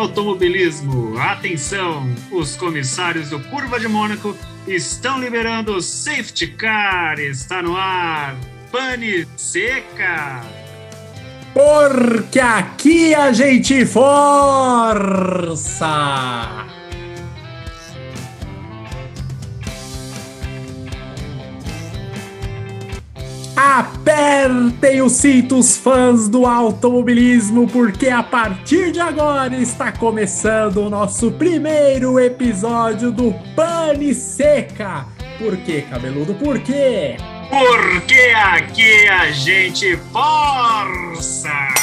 automobilismo, atenção! Os comissários do Curva de Mônaco estão liberando o safety car. Está no ar. Pane seca. Porque aqui a gente força! Apertem os cintos, fãs do automobilismo, porque a partir de agora está começando o nosso primeiro episódio do Pane Seca. Por quê, cabeludo? Por quê? Porque aqui a gente força!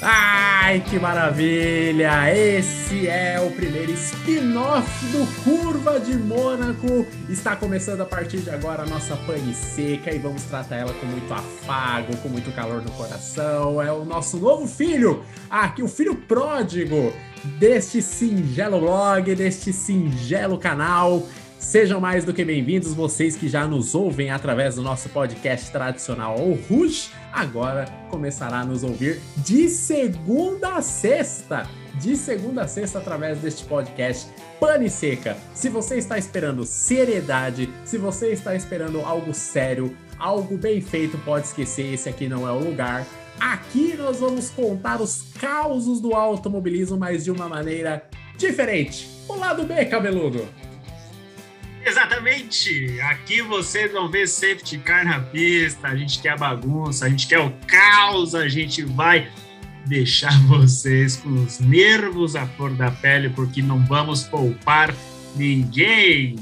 Ai, que maravilha! Esse é o primeiro spin-off do Curva de Mônaco. Está começando a partir de agora a nossa pane seca e vamos tratar ela com muito afago, com muito calor no coração. É o nosso novo filho, aqui o filho pródigo deste singelo blog, deste singelo canal. Sejam mais do que bem-vindos, vocês que já nos ouvem através do nosso podcast tradicional O Rouge, agora começará a nos ouvir de segunda a sexta. De segunda a sexta, através deste podcast Pane Seca. Se você está esperando seriedade, se você está esperando algo sério, algo bem feito, pode esquecer, esse aqui não é o lugar. Aqui nós vamos contar os causos do automobilismo, mas de uma maneira diferente. O lado B, cabeludo. Exatamente! Aqui vocês vão ver safety car na pista, a gente quer bagunça, a gente quer o caos, a gente vai deixar vocês com os nervos à flor da pele, porque não vamos poupar ninguém.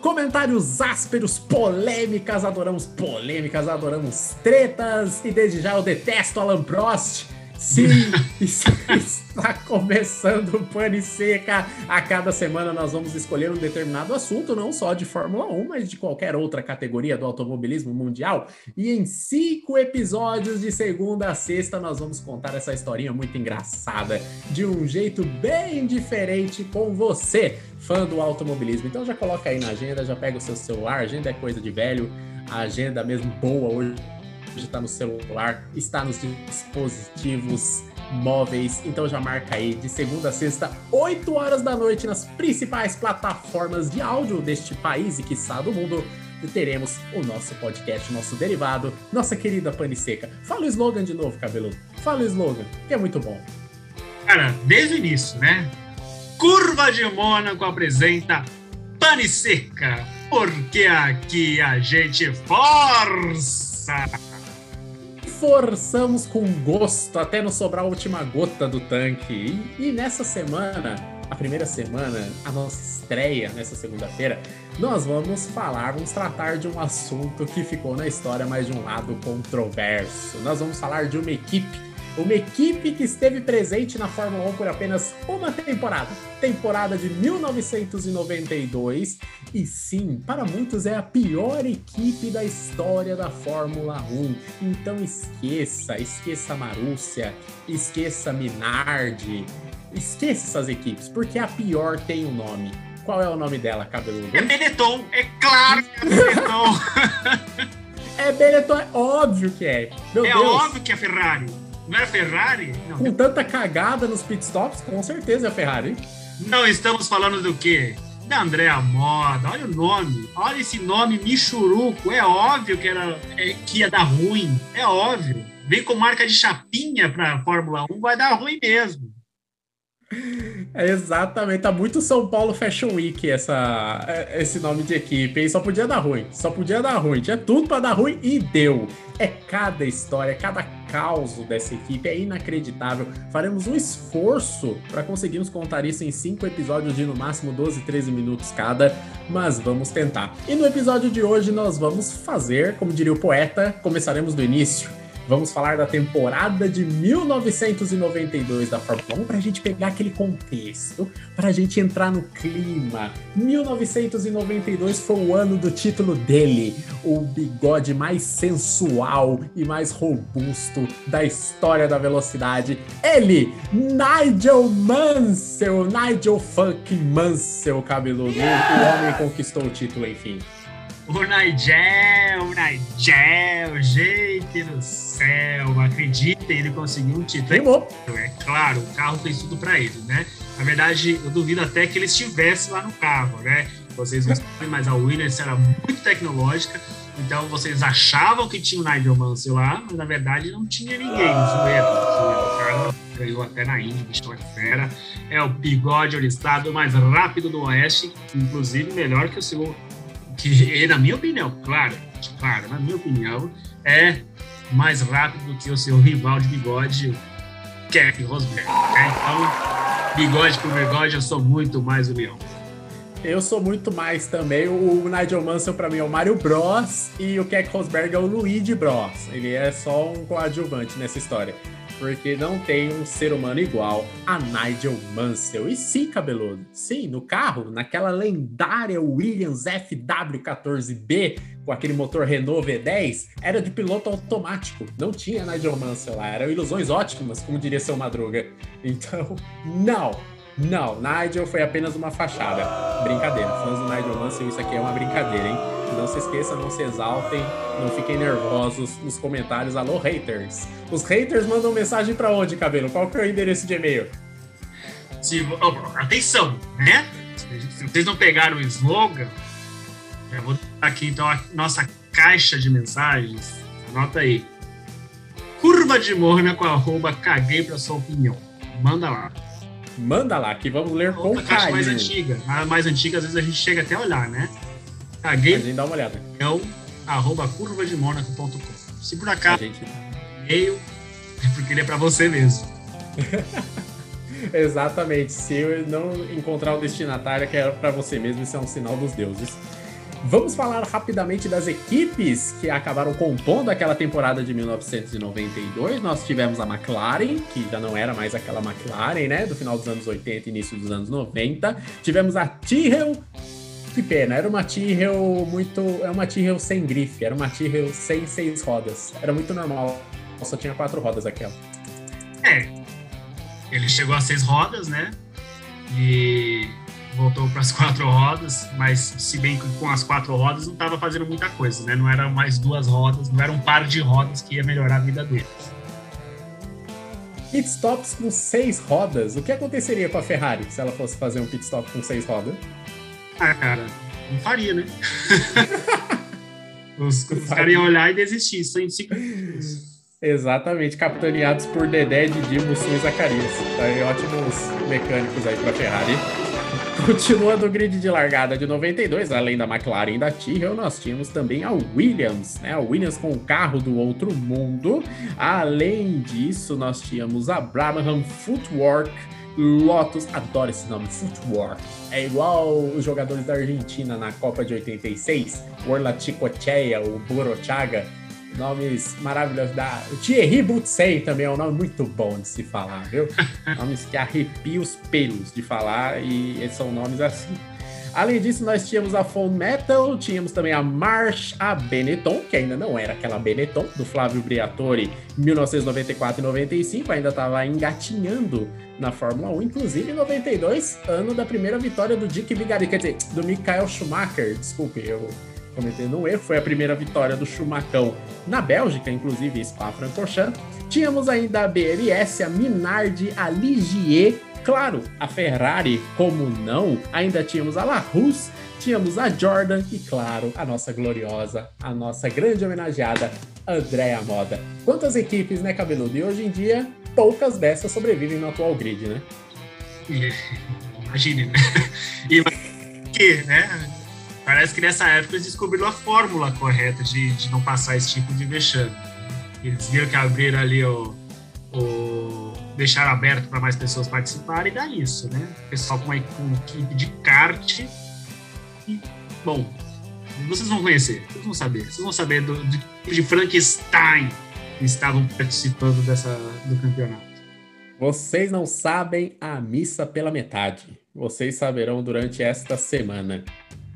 Comentários ásperos, polêmicas, adoramos polêmicas, adoramos tretas, e desde já eu detesto Alan Prost. Sim, está começando o Pane Seca. A cada semana nós vamos escolher um determinado assunto, não só de Fórmula 1, mas de qualquer outra categoria do automobilismo mundial. E em cinco episódios, de segunda a sexta, nós vamos contar essa historinha muito engraçada, de um jeito bem diferente com você, fã do automobilismo. Então já coloca aí na agenda, já pega o seu celular, agenda é coisa de velho, a agenda mesmo boa hoje está no celular, está nos dispositivos móveis. Então já marca aí de segunda a sexta, 8 horas da noite, nas principais plataformas de áudio deste país e que do mundo. E teremos o nosso podcast, o nosso derivado, nossa querida Pane Seca. Fala o slogan de novo, cabelo. Fala o slogan, que é muito bom. Cara, desde o início, né? Curva de Mônaco apresenta Pane Seca, porque aqui a gente força! Forçamos com gosto até não sobrar a última gota do tanque. E, e nessa semana, a primeira semana, a nossa estreia nessa segunda-feira, nós vamos falar, vamos tratar de um assunto que ficou na história, mas de um lado controverso. Nós vamos falar de uma equipe uma equipe que esteve presente na Fórmula 1 por apenas uma temporada, temporada de 1992, e sim, para muitos é a pior equipe da história da Fórmula 1. Então esqueça, esqueça Marúcia, esqueça Minardi, esqueça essas equipes, porque a pior tem um nome. Qual é o nome dela, cabeludo? É Benetton, é claro que é Benetton. é Benetton, é óbvio que é. Meu é Deus. óbvio que é Ferrari. Não era Ferrari? Não. Com tanta cagada nos pitstops, com certeza é a Ferrari. Não estamos falando do quê? Da Andréa Moda, olha o nome, olha esse nome Michuruco, é óbvio que, era, é, que ia dar ruim, é óbvio. Vem com marca de chapinha para Fórmula 1, vai dar ruim mesmo. É exatamente, tá muito São Paulo Fashion Week essa, é, esse nome de equipe, hein? Só podia dar ruim, só podia dar ruim, tinha tudo para dar ruim e deu. É cada história, cada caos dessa equipe, é inacreditável. Faremos um esforço para conseguirmos contar isso em cinco episódios de no máximo 12, 13 minutos cada, mas vamos tentar. E no episódio de hoje nós vamos fazer, como diria o poeta, começaremos do início Vamos falar da temporada de 1992 da Fórmula 1 para a gente pegar aquele contexto, para a gente entrar no clima. 1992 foi o ano do título dele, o bigode mais sensual e mais robusto da história da velocidade. Ele, Nigel Mansell, Nigel fucking Mansell, cabeludo. O homem conquistou o título, enfim. O Nigel, o Nigel, gente do céu, acreditem, ele conseguiu um título. É claro, o carro fez tudo para ele, né? Na verdade, eu duvido até que ele estivesse lá no carro, né? Vocês não sabem, mas a Williams era muito tecnológica, então vocês achavam que tinha o Nigel Mansell lá, mas na verdade não tinha ninguém. Zoeira, O cara ganhou até na Indy, bicho é fera. É o bigode oristado mais rápido do Oeste, inclusive melhor que o seu que, na minha opinião, claro, claro, na minha opinião, é mais rápido do que o seu rival de bigode, Keck Rosberg. Né? Então, bigode por bigode, eu sou muito mais o leão. Eu sou muito mais também. O Nigel Mansell, para mim, é o Mario Bros. E o Keck Rosberg é o Luigi Bros. Ele é só um coadjuvante nessa história porque não tem um ser humano igual a Nigel Mansell. E sim, cabeludo, sim, no carro, naquela lendária Williams FW14B com aquele motor Renault V10, era de piloto automático. Não tinha Nigel Mansell lá, eram ilusões ótimas, como diria seu Madruga. Então, não, não, Nigel foi apenas uma fachada. Brincadeira, fãs do Nigel Mansell, isso aqui é uma brincadeira, hein? Não se esqueçam, não se exaltem, não fiquem nervosos nos comentários. Alô, haters. Os haters mandam mensagem para onde, cabelo? Qual que é o endereço de e-mail? Se, oh, atenção, né? Se vocês não pegaram o slogan, eu vou aqui então a nossa caixa de mensagens. Anota aí. Curva de morna com arroba caguei pra sua opinião. Manda lá. Manda lá, que vamos ler com carinho. mais antiga. A mais antiga, às vezes a gente chega até a olhar, né? Caguei. A gente dá uma olhada. É o arroba curvademônaco.com. Se por acaso gente... e-mail, é porque ele é para você mesmo. Exatamente. Se eu não encontrar o destinatário que é para você mesmo, isso é um sinal dos deuses. Vamos falar rapidamente das equipes que acabaram compondo aquela temporada de 1992. Nós tivemos a McLaren, que já não era mais aquela McLaren, né? Do final dos anos 80 e início dos anos 90. Tivemos a Tyrrell. Que pena, era uma Tyrrell muito. É uma Tyrrell sem grife, era uma Tyrrell sem seis rodas. Era muito normal, só tinha quatro rodas aquela. É. Ele chegou a seis rodas, né? E voltou para as quatro rodas, mas se bem que com as quatro rodas não estava fazendo muita coisa, né? Não eram mais duas rodas, não era um par de rodas que ia melhorar a vida deles. Pitstops com seis rodas. O que aconteceria com a Ferrari se ela fosse fazer um pitstop com seis rodas? Ah, cara, não faria, né? os, os caras iam olhar e desistir, só em cinco Exatamente, capitaneados por Dedé, Didi, Mussum e Zacarias. Tá aí, ótimos mecânicos aí para Ferrari. Continuando o grid de largada de 92, além da McLaren e da Tyrrell, nós tínhamos também a Williams, né? A Williams com o carro do outro mundo. Além disso, nós tínhamos a Brabham Footwork, Lotus, adoro esse nome, Footwork. É igual os jogadores da Argentina na Copa de 86, o Orla Chicochea, o Borochaga Nomes maravilhosos da. Thierry Butsei também é um nome muito bom de se falar, viu? nomes que arrepiam os pelos de falar e são nomes assim. Além disso, nós tínhamos a Full Metal, tínhamos também a March, a Benetton, que ainda não era aquela Benetton, do Flávio Briatore, 1994 e 95, ainda estava engatinhando na Fórmula 1, inclusive em 92, ano da primeira vitória do Dick Vigarista, quer dizer, do Michael Schumacher, desculpe, eu cometendo um erro, foi a primeira vitória do Chumacão na Bélgica, inclusive Spa-Francorchamps. Tínhamos ainda a BLS, a Minardi, a Ligier, claro, a Ferrari, como não, ainda tínhamos a La Russe, tínhamos a Jordan e, claro, a nossa gloriosa, a nossa grande homenageada Andréa Moda. Quantas equipes, né, Cabeludo? E hoje em dia, poucas dessas sobrevivem no atual grid, né? Imagine, né? E que, né? Parece que nessa época eles descobriram a fórmula correta de, de não passar esse tipo de vexame. Eles viram que abriram ali o. o deixaram aberto para mais pessoas participarem e dá isso, né? O pessoal com uma, uma equipe de kart. E, bom, vocês vão conhecer, vocês vão saber. Vocês vão saber do, do tipo de Frankenstein que estavam participando dessa, do campeonato. Vocês não sabem a missa pela metade. Vocês saberão durante esta semana.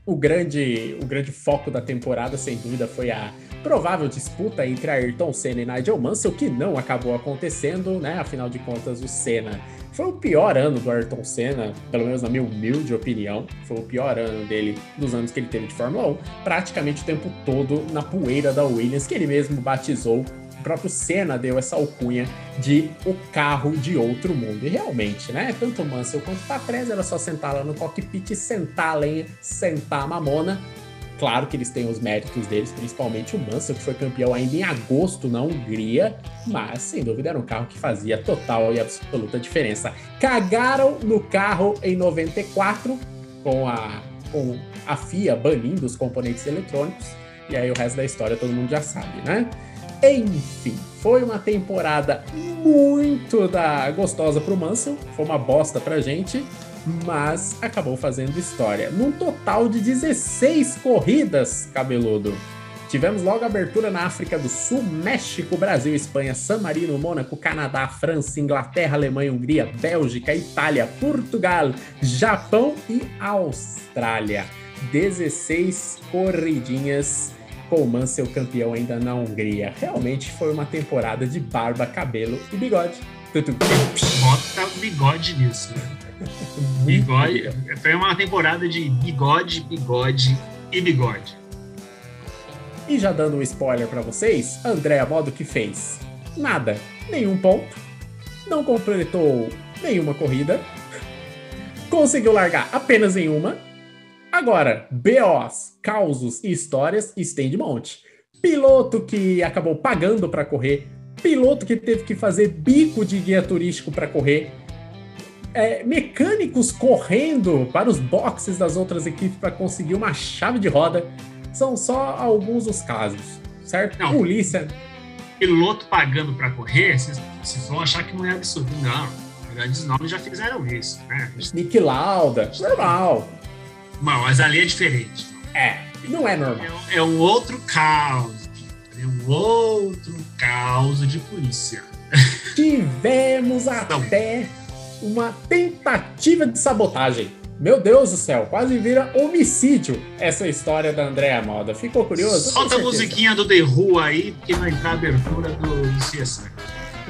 O grande, o grande foco da temporada, sem dúvida, foi a provável disputa entre Ayrton Senna e Nigel Mansell, que não acabou acontecendo, né? Afinal de contas, o Senna foi o pior ano do Ayrton Senna, pelo menos na minha humilde opinião. Foi o pior ano dele dos anos que ele teve de Fórmula 1, praticamente o tempo todo na poeira da Williams, que ele mesmo batizou o próprio Senna deu essa alcunha de o carro de outro mundo. E realmente, né? Tanto Mansell quanto o Patrese era só sentar lá no cockpit sentar a lenha, sentar a mamona. Claro que eles têm os méritos deles, principalmente o Mansell, que foi campeão ainda em agosto na Hungria, mas sem dúvida era um carro que fazia total e absoluta diferença. Cagaram no carro em 94 com a, com a FIA banindo os componentes eletrônicos, e aí o resto da história todo mundo já sabe, né? Enfim, foi uma temporada muito da gostosa pro Mansell, foi uma bosta pra gente, mas acabou fazendo história. Num total de 16 corridas, cabeludo. Tivemos logo abertura na África do Sul, México, Brasil, Espanha, San Marino, Mônaco, Canadá, França, Inglaterra, Alemanha, Hungria, Bélgica, Itália, Portugal, Japão e Austrália. 16 corridinhas com o Mansell campeão ainda na Hungria. Realmente foi uma temporada de barba, cabelo e bigode. Bota bigode nisso, né? bigode. Foi uma temporada de bigode, bigode e bigode. E já dando um spoiler para vocês, André Modo que fez nada, nenhum ponto, não completou nenhuma corrida, conseguiu largar apenas em uma Agora, BOs, causos e histórias, estende monte. Piloto que acabou pagando para correr, piloto que teve que fazer bico de guia turístico para correr, é, mecânicos correndo para os boxes das outras equipes para conseguir uma chave de roda. São só alguns dos casos, certo? Não, Polícia. Piloto pagando para correr, vocês vão achar que não é absurdo. Não, grandes nomes já fizeram isso. Né? Nick Lauda, normal. Não, mas ali é diferente. É, não é normal. É, é um outro caos. É um outro caos de polícia. Tivemos até uma tentativa de sabotagem. Meu Deus do céu, quase vira homicídio essa história da Andréa Moda. Ficou curioso? Solta a musiquinha do The Who aí, porque vai entrar a abertura do, do CSI.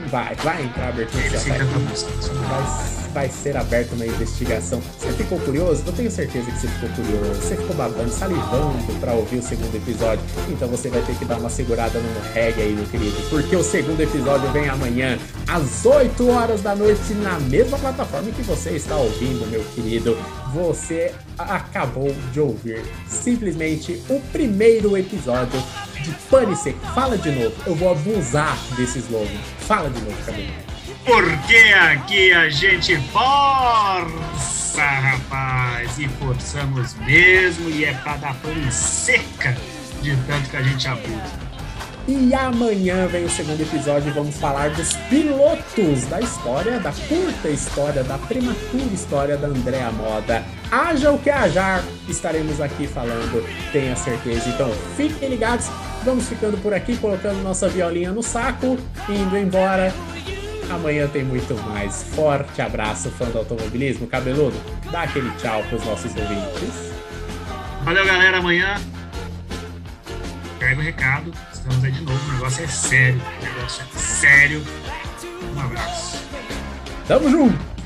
Vai, vai entrar a abertura do CSI. Vai vai ser aberta uma investigação. Você ficou curioso? Eu tenho certeza que você ficou curioso. Você ficou babando, salivando para ouvir o segundo episódio. Então você vai ter que dar uma segurada no reggae aí, meu querido. Porque o segundo episódio vem amanhã, às 8 horas da noite, na mesma plataforma que você está ouvindo, meu querido. Você acabou de ouvir simplesmente o primeiro episódio de Pane Seco. Fala de novo, eu vou abusar desse slogan. Fala de novo, cabelo. Porque aqui a gente força, rapaz, e forçamos mesmo, e é para dar pane seca de tanto que a gente abusa. E amanhã vem o segundo episódio e vamos falar dos pilotos da história, da curta história, da prematura história da Andréa Moda. Haja o que hajar, estaremos aqui falando, tenha certeza. Então fiquem ligados, vamos ficando por aqui, colocando nossa violinha no saco, indo embora. Amanhã tem muito mais. Forte abraço, fã do automobilismo. Cabeludo, dá aquele tchau para os nossos ouvintes. Valeu, galera. Amanhã pega o recado. Estamos aí de novo. O negócio é sério. O negócio é sério. Um abraço. Tamo junto.